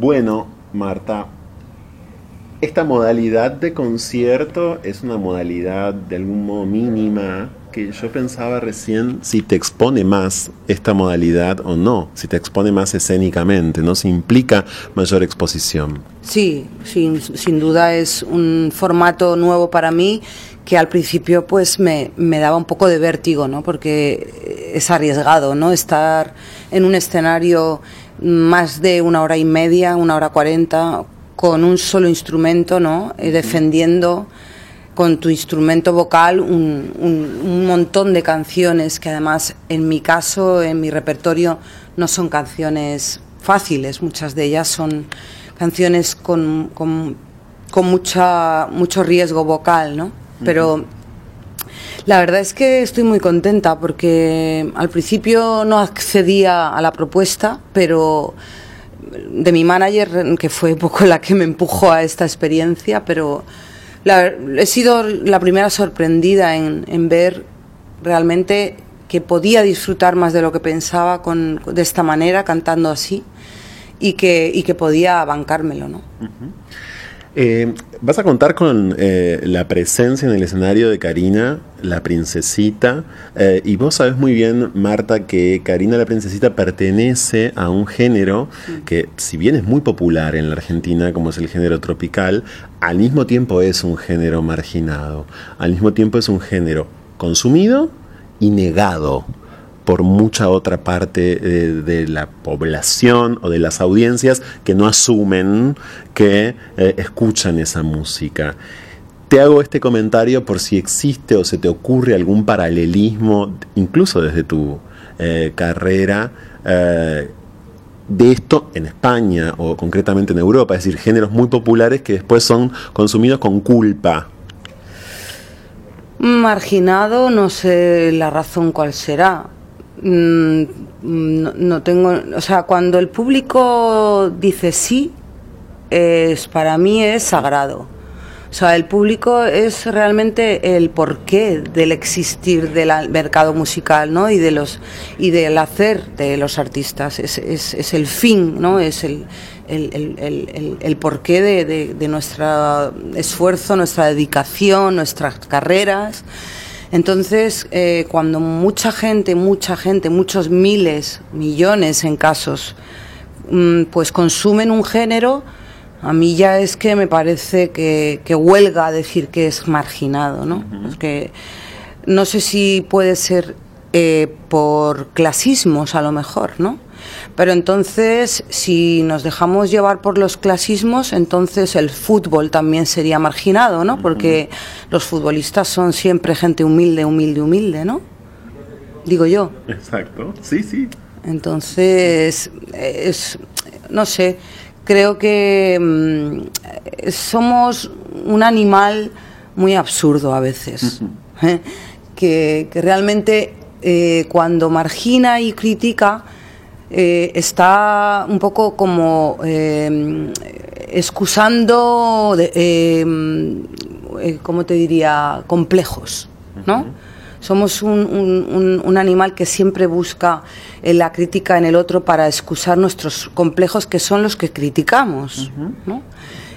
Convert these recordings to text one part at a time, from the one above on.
Bueno, Marta, esta modalidad de concierto es una modalidad de algún modo mínima que yo pensaba recién si te expone más esta modalidad o no, si te expone más escénicamente, ¿no? Si implica mayor exposición. Sí, sin, sin duda es un formato nuevo para mí que al principio pues me, me, daba un poco de vértigo, ¿no? Porque es arriesgado, ¿no? Estar en un escenario más de una hora y media, una hora cuarenta, con un solo instrumento, ¿no? Eh, defendiendo con tu instrumento vocal un, un, montón de canciones que además en mi caso, en mi repertorio, no son canciones fáciles, muchas de ellas son canciones con, con, con mucha, mucho riesgo vocal, ¿no? Pero la verdad es que estoy muy contenta porque al principio no accedía a la propuesta, pero de mi manager, que fue un poco la que me empujó a esta experiencia, pero he sido la primera sorprendida en, ver realmente que podía disfrutar más de lo que pensaba con, de esta manera, cantando así, y que, y que podía bancármelo. ¿no? Eh, vas a contar con eh, la presencia en el escenario de Karina, la princesita, eh, y vos sabes muy bien, Marta, que Karina la princesita pertenece a un género que, si bien es muy popular en la Argentina, como es el género tropical, al mismo tiempo es un género marginado, al mismo tiempo es un género consumido y negado por mucha otra parte eh, de la población o de las audiencias que no asumen que eh, escuchan esa música. Te hago este comentario por si existe o se te ocurre algún paralelismo, incluso desde tu eh, carrera, de esto en España o concretamente en Europa, es decir, géneros muy populares que después son consumidos con culpa. Marginado, no sé la razón cuál será. Mm, no, tengo, o sea, cuando el público dice sí, es para mí es sagrado. O sea, el público es realmente el porqué del existir del mercado musical, ¿no? Y de los y del hacer de los artistas. Es, es, es el fin, ¿no? Es el, el, el, el, porqué de, de, de nuestro esfuerzo, nuestra dedicación, nuestras carreras. Entonces, eh, cuando mucha gente, mucha gente, muchos miles, millones en casos, mm, pues consumen un género, a mí ya es que me parece que, que huelga decir que es marginado, ¿no? que no sé si puede ser eh, por clasismos a lo mejor, ¿no? Pero entonces, si nos dejamos llevar por los clasismos, entonces el fútbol también sería marginado, ¿no? Porque los futbolistas son siempre gente humilde, humilde, humilde, ¿no? Digo yo. Exacto, sí, sí. Entonces, es, no sé, creo que mm, somos un animal muy absurdo a veces, ¿eh? que, que, realmente eh, cuando margina y critica, eh, está un poco como eh, excusando, de, eh, eh, ¿cómo te diría?, complejos, ¿no? Somos un, un, un, animal que siempre busca la crítica en el otro para excusar nuestros complejos, que son los que criticamos, ¿no?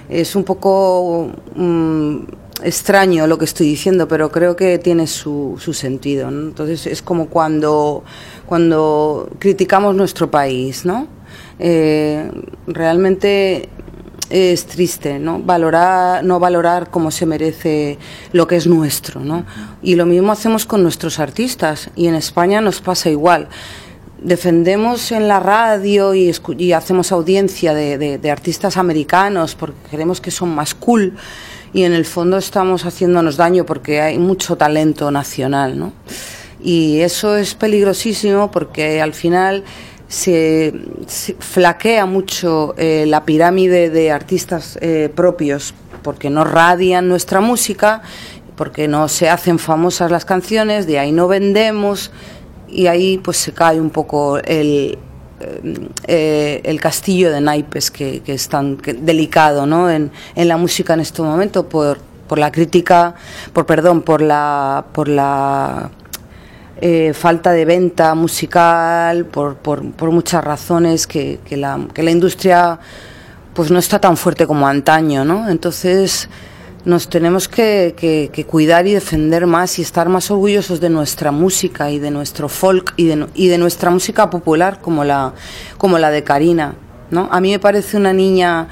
Es un poco... Um, extraño lo que estoy diciendo, pero creo que tiene su, su sentido. ¿no? Entonces es como cuando, cuando criticamos nuestro país, ¿no? Eh, realmente es triste, ¿no? Valorar, no valorar como se merece lo que es nuestro, ¿no? Y lo mismo hacemos con nuestros artistas, y en España nos pasa igual. Defendemos en la radio y, hacemos audiencia de artistas americanos porque creemos que son más cool y en el fondo estamos haciéndonos daño porque hay mucho talento nacional, ¿no? Y eso es peligrosísimo porque al final se, flaquea mucho eh, la pirámide de artistas eh, propios porque no radian nuestra música, porque no se hacen famosas las canciones, de ahí no vendemos y ahí pues se cae un poco el, eh, el castillo de naipes que, que es tan que, delicado ¿no? en, en, la música en este momento por, por la crítica, por perdón, por la, por la eh, falta de venta musical, por, por, por muchas razones que, que, la, que industria pues no está tan fuerte como antaño, ¿no? Entonces nos tenemos que, que, cuidar y defender más y estar más orgullosos de nuestra música y de nuestro folk y de, y de nuestra música popular como la, como la de Karina. ¿no? A mí me parece una niña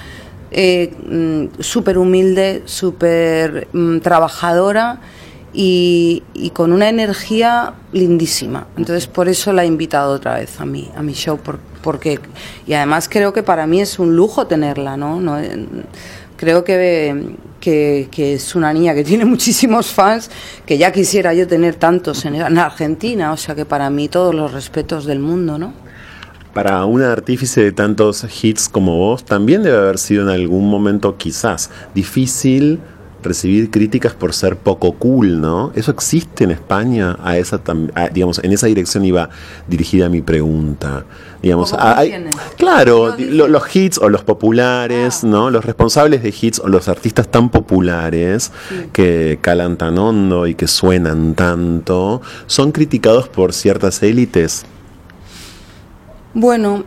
eh, mm, súper humilde, súper mm, trabajadora y, y, con una energía lindísima. Entonces por eso la he invitado otra vez a mi, a mi show, porque, y además creo que para mí es un lujo tenerla, ¿no? no creo que, que, es una niña que tiene muchísimos fans, que ya quisiera yo tener tantos en, en Argentina, o sea que para mí todos los respetos del mundo, ¿no? Para una artífice de tantos hits como vos, también debe haber sido en algún momento quizás difícil recibir críticas por ser poco cool, ¿no? Eso existe en España, a esa digamos, en esa dirección iba dirigida mi pregunta. Digamos, claro, los hits o los populares, ah. ¿no? Los responsables de hits o los artistas tan populares que calan tan hondo y que suenan tanto, son criticados por ciertas élites bueno,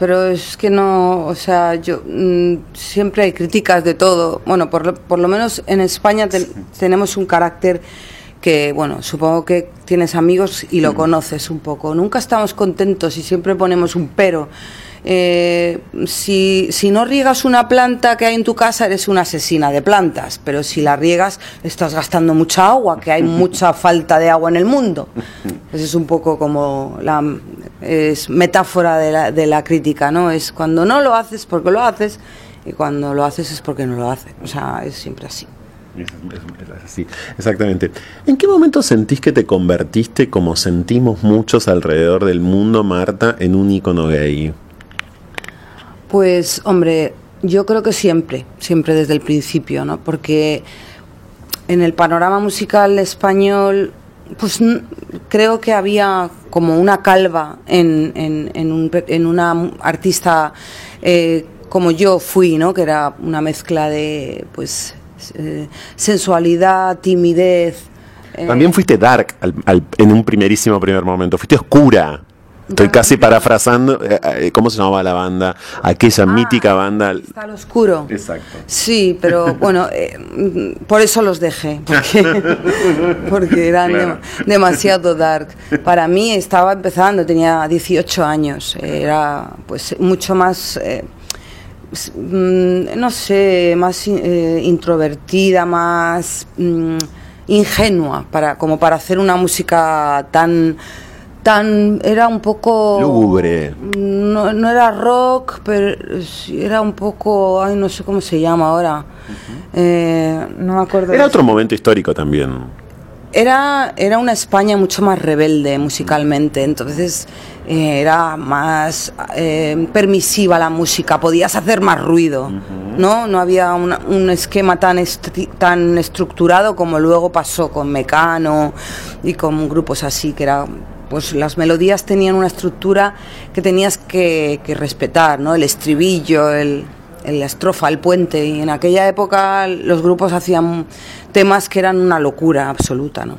pero es que no, o sea, yo mm, siempre hay críticas de todo. Bueno, por, lo, por lo menos en España tenemos un carácter que, bueno, supongo que tienes amigos y lo conoces un poco. Nunca estamos contentos y siempre ponemos un pero. Eh, si, si, no riegas una planta que hay en tu casa, eres una asesina de plantas, pero si la riegas, estás gastando mucha agua, que hay mucha falta de agua en el mundo. Esa es un poco como la es metáfora de la, de la crítica, ¿no? Es cuando no lo haces porque lo haces y cuando lo haces es porque no lo haces. O sea, es siempre así. Sí, exactamente. ¿En qué momento sentís que te convertiste, como sentimos muchos alrededor del mundo, Marta, en un icono gay? Pues, hombre, yo creo que siempre, siempre desde el principio, ¿no? Porque en el panorama musical español, pues creo que había como una calva en, en, un, en una artista eh, como yo fui, ¿no? Que era una mezcla de, pues, eh, sensualidad, timidez. También fuiste dark en un primerísimo primer momento, fuiste oscura. Estoy casi parafrasando, eh, eh, ¿cómo se llamaba la banda? Aquella ah, mítica banda. Está al oscuro. Exacto. Sí, pero bueno, eh, por eso los dejé, porque, porque eran demasiado dark. Para mí estaba empezando, tenía 18 años, era pues mucho más... Mm, no sé, más introvertida, más mm, ingenua, para, como para hacer una música tan tan era un poco lúgubre. No, no era rock pero era un poco ay no sé cómo se llama ahora. Eh, no me acuerdo era otro momento histórico también. Era era una España mucho más rebelde musicalmente entonces eh, era más eh, permisiva la música podías hacer más ruido no no había un esquema tan tan estructurado como luego pasó con Mecano y con grupos así que era pues las melodías tenían una estructura que tenías que, respetar, ¿no? El estribillo, el, la estrofa, el puente. Y en aquella época los grupos hacían temas que eran una locura absoluta, ¿no?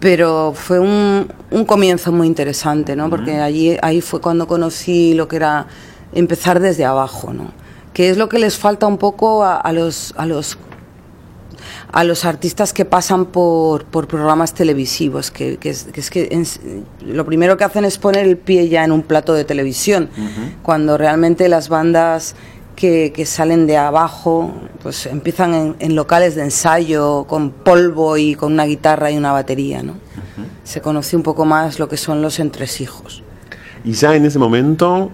Pero fue un, comienzo muy interesante, ¿no? Porque allí ahí fue cuando conocí lo que era empezar desde abajo, ¿no? Que es lo que les falta un poco a, los, a los a los artistas que pasan por, por programas televisivos, que, que, es, que, lo primero que hacen es poner el pie ya en un plato de televisión, cuando realmente las bandas que, que, salen de abajo, pues empiezan en, locales de ensayo, con polvo y con una guitarra y una batería, ¿no? Se conoce un poco más lo que son los entresijos. Y ya en ese momento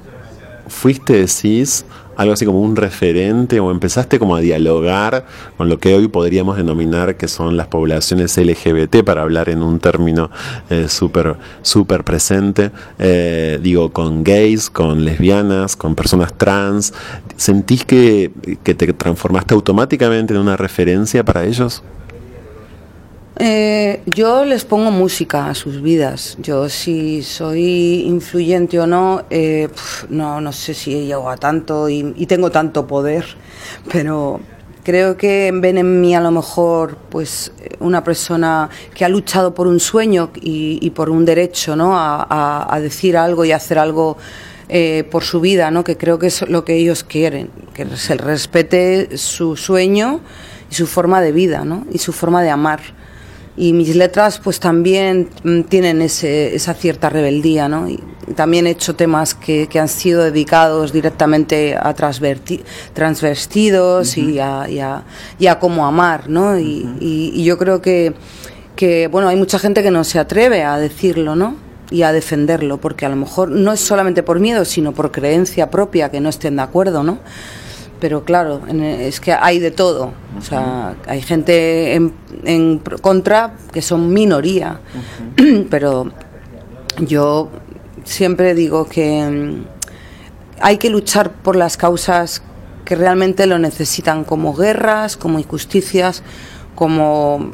fuiste, decís, algo así como un referente o empezaste como a dialogar con lo que hoy podríamos denominar que son las poblaciones LGBT para hablar en un término eh, súper super presente, eh, digo, con gays, con lesbianas, con personas trans, ¿sentís que, que te transformaste automáticamente en una referencia para ellos? Eh, yo les pongo música a sus vidas. Yo si soy influyente o no, eh, no, no sé si llego a tanto y, tengo tanto poder, pero creo que ven en mí a lo mejor pues una persona que ha luchado por un sueño y, por un derecho ¿no? a, decir algo y hacer algo eh, por su vida, ¿no? que creo que es lo que ellos quieren, que se respete su sueño y su forma de vida ¿no? y su forma de amar. Y mis letras pues también mm, tienen ese, esa cierta rebeldía, ¿no? Y también he hecho temas que, que han sido dedicados directamente a transvestidos y, a, y, a, y, a, cómo amar, ¿no? y, y, yo creo que, que, bueno, hay mucha gente que no se atreve a decirlo, ¿no? y a defenderlo, porque a lo mejor no es solamente por miedo, sino por creencia propia que no estén de acuerdo, ¿no? Pero claro, es que hay de todo. O sea, hay gente en, contra que son minoría. Pero yo siempre digo que mm, hay que luchar por las causas que realmente lo necesitan, como guerras, como injusticias, como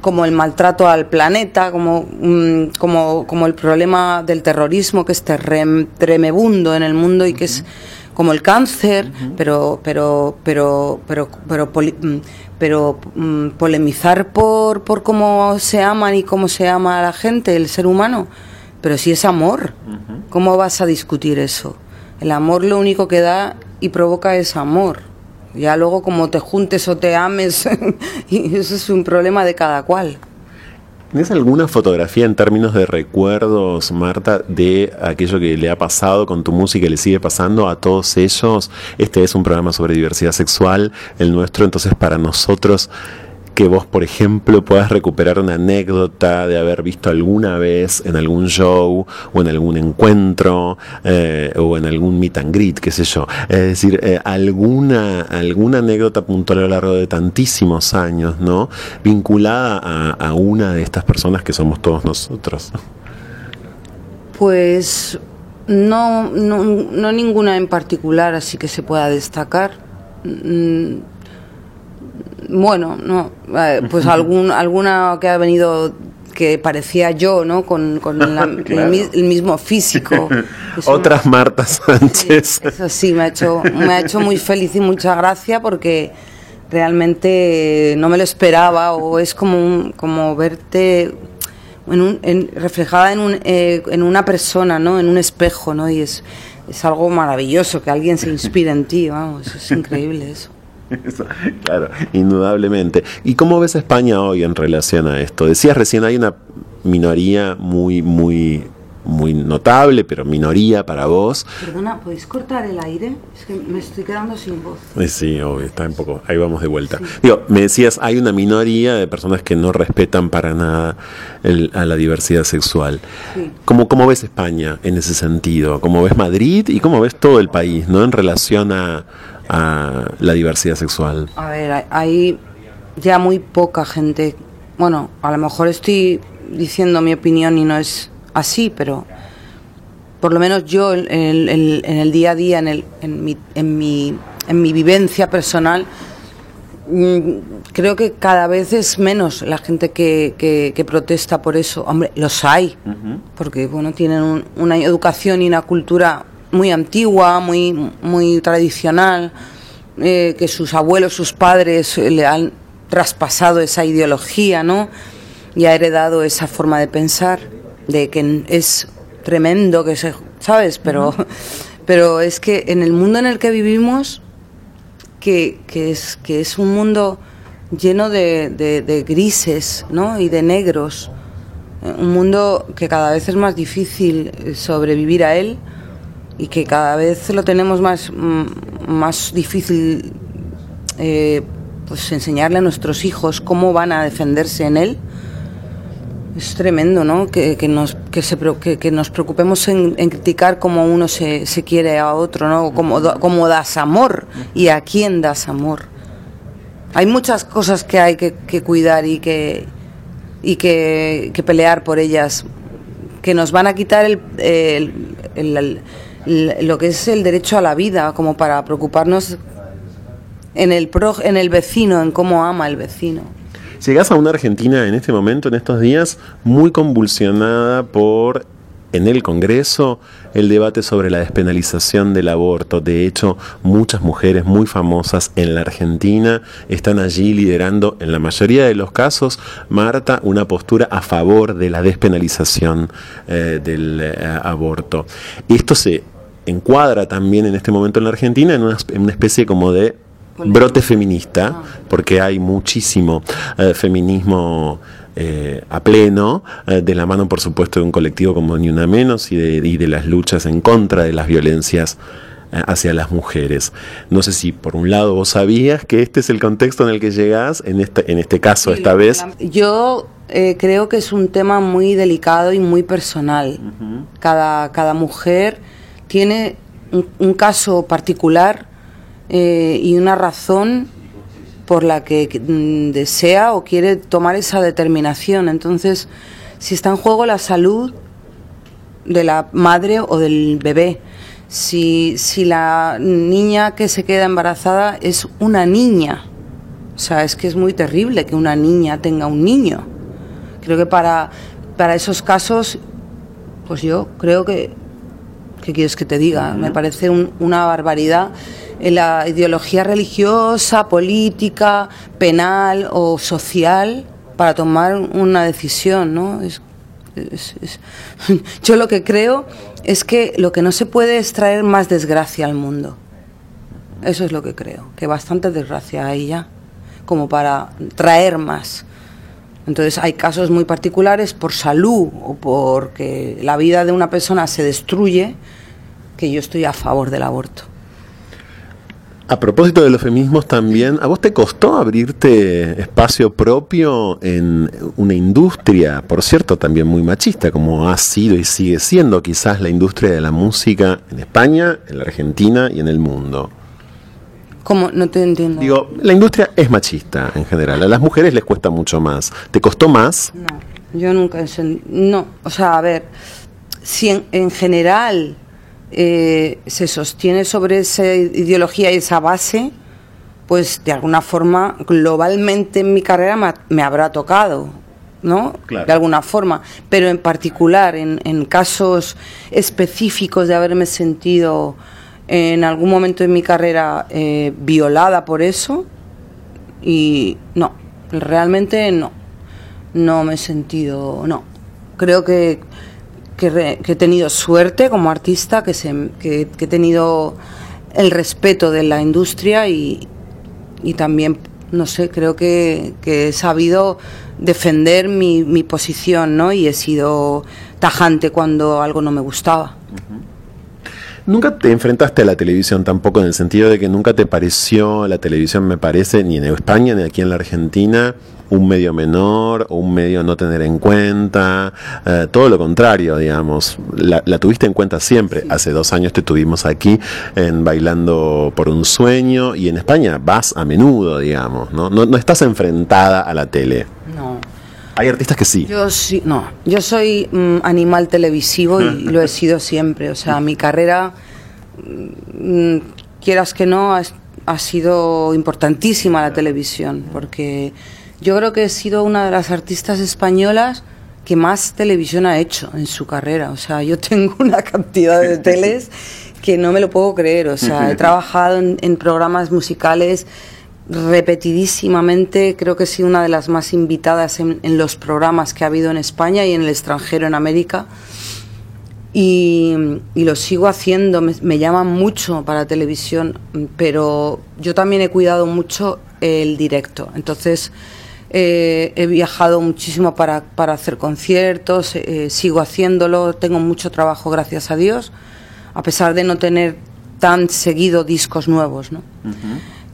como el maltrato al planeta, como, mm, como, como el problema del terrorismo que es tremebundo en el mundo y que es como el cáncer, pero pero pero pero pero mm, pero, mm, polemizar por por cómo se aman y cómo se ama a la gente, el ser humano, pero si es amor, ¿cómo vas a discutir eso? El amor lo único que da y provoca es amor. Ya luego como te juntes o te ames, y eso es un problema de cada cual. ¿Tienes alguna fotografía en términos de recuerdos, Marta, de aquello que le ha pasado con tu música y le sigue pasando a todos ellos? Este es un programa sobre diversidad sexual, el nuestro, entonces para nosotros que vos, por ejemplo, puedas recuperar una anécdota de haber visto alguna vez en algún show o en algún encuentro eh, o en algún meet and greet, qué sé yo. Es decir, eh, alguna, alguna anécdota puntual a lo largo de tantísimos años, ¿no? Vinculada a, una de estas personas que somos todos nosotros. Pues no, no, no ninguna en particular así que se pueda destacar. Mm, bueno, no, eh, pues algún, alguna que ha venido que parecía yo, ¿no? Con, el, mismo físico. Otras Marta Sánchez. eso sí, me ha, hecho, me ha hecho muy feliz y mucha gracia porque realmente no me lo esperaba o es como, como verte en un, reflejada en, un, eh, en una persona, ¿no? En un espejo, ¿no? Y es, es algo maravilloso que alguien se inspire en ti, vamos, es increíble eso. claro, indudablemente. ¿Y cómo ves a España hoy en relación a esto? Decías recién hay una minoría muy, muy, muy notable, pero minoría para vos. Perdona, ¿podéis cortar el aire? Es que me estoy quedando sin voz. Sí, obvio, está un poco. Ahí vamos de vuelta. Digo, me decías, hay una minoría de personas que no respetan para nada a la diversidad sexual. ¿Cómo, ¿Cómo ves España en ese sentido? ¿Cómo ves Madrid y cómo ves todo el país, ¿no? En relación a a la diversidad sexual? A ver, hay ya muy poca gente. Bueno, a lo mejor estoy diciendo mi opinión y no es así, pero por lo menos yo en el, día a día, en, el, en, mi, en, mi, en mi vivencia personal, mm, creo que cada vez es menos la gente que, que, protesta por eso. Hombre, los hay, porque bueno, tienen una educación y una cultura muy antigua, muy, muy tradicional, eh, que sus abuelos, sus padres eh, le han traspasado esa ideología, ¿no? Y ha heredado esa forma de pensar, de que es tremendo, que se, ¿sabes? Pero, pero es que en el mundo en el que vivimos, que, que es, que es un mundo lleno de, de grises, ¿no? Y de negros, eh, un mundo que cada vez es más difícil sobrevivir a él, y que cada vez lo tenemos más, mm, más difícil eh, pues enseñarle a nuestros hijos cómo van a defenderse en él. Es tremendo, ¿no? Que, que nos, que, se, que, que nos preocupemos en, criticar cómo uno se, se, quiere a otro, ¿no? Cómo, cómo das amor y a quién das amor. Hay muchas cosas que hay que, cuidar y que, y que, pelear por ellas, que nos van a quitar el, el lo que es el derecho a la vida, como para preocuparnos en el, pro, en el vecino, en cómo ama el vecino. Llegas a una Argentina en este momento, en estos días, muy convulsionada por en el Congreso el debate sobre la despenalización del aborto. De hecho, muchas mujeres muy famosas en la Argentina están allí liderando, en la mayoría de los casos, Marta, una postura a favor de la despenalización eh, del eh, aborto. Esto se encuadra también en este momento en la Argentina en una, especie como de brote feminista, ah. porque hay muchísimo eh, feminismo eh, a pleno, eh, de la mano por supuesto de un colectivo como Ni Una Menos y de, las luchas en contra de las violencias hacia las mujeres. No sé si por un lado vos sabías que este es el contexto en el que llegás, en este, en este caso esta vez. Yo creo que es un tema muy delicado y muy personal. cada, cada mujer tiene un, caso particular y una razón por la que mm, desea o quiere tomar esa determinación. Entonces, si está en juego la salud de la madre o del bebé, si, si la niña que se queda embarazada es una niña, o sea, es que es muy terrible que una niña tenga un niño. Creo que para, para esos casos, pues yo creo que, ¿qué quieres que te diga? Me parece una barbaridad en la ideología religiosa, política, penal o social para tomar una decisión, ¿no? Yo lo que creo es que lo que no se puede es traer más desgracia al mundo. Eso es lo que creo, que bastante desgracia hay ya, como para traer más. Entonces hay casos muy particulares por salud o porque la vida de una persona se destruye, que yo estoy a favor del aborto. A propósito de los feminismos también, ¿a vos te costó abrirte espacio propio en una industria, por cierto, también muy machista, como ha sido y sigue siendo quizás la industria de la música en España, en la Argentina y en el mundo? No te entiendo. Digo, la industria es machista en general, a las mujeres les cuesta mucho más. ¿Te costó más? No, yo nunca... No, o sea, a ver, si en general eh, se sostiene sobre esa ideología y esa base, pues de alguna forma, globalmente en mi carrera me, habrá tocado, ¿no? De alguna forma. Pero en particular, en, casos específicos de haberme sentido en algún momento de mi carrera eh, violada por eso, y no, realmente no. No me he sentido, no. Creo que que, he tenido suerte como artista, que, se, que, he tenido el respeto de la industria y, y también, no sé, creo que, he sabido defender mi, mi, posición, ¿no? Y he sido tajante cuando algo no me gustaba. Nunca te enfrentaste a la televisión tampoco en el sentido de que nunca te pareció la televisión, me parece, ni en España ni aquí en la Argentina, un medio menor o un medio no tener en cuenta, eh, todo lo contrario, digamos. La, tuviste en cuenta siempre. Hace dos años te tuvimos aquí en Bailando por un Sueño y en España vas a menudo, digamos, ¿no? No, estás enfrentada a la tele. Hay artistas que sí. Yo sí, no. Yo soy mm, animal televisivo y lo he sido siempre. O sea, mi carrera, mm, quieras que no, ha, ha, sido importantísima la televisión, porque yo creo que he sido una de las artistas españolas que más televisión ha hecho en su carrera. O sea, yo tengo una cantidad de teles que no me lo puedo creer. O sea, he trabajado en programas musicales repetidísimamente, creo que he sido una de las más invitadas en, los programas que ha habido en España y en el extranjero, en América. Y, lo sigo haciendo, me, llaman mucho para televisión, pero yo también he cuidado mucho el directo. Entonces, eh, he viajado muchísimo para, para hacer conciertos, eh, sigo haciéndolo, tengo mucho trabajo, gracias a Dios, a pesar de no tener tan seguido discos nuevos. ¿no?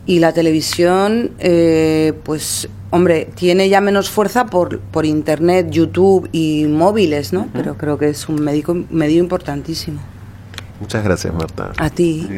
Y la televisión, eh, pues, hombre, tiene ya menos fuerza por, por Internet, YouTube y móviles, ¿no? Pero creo que es un medio, medio importantísimo. Muchas gracias, Marta. A ti.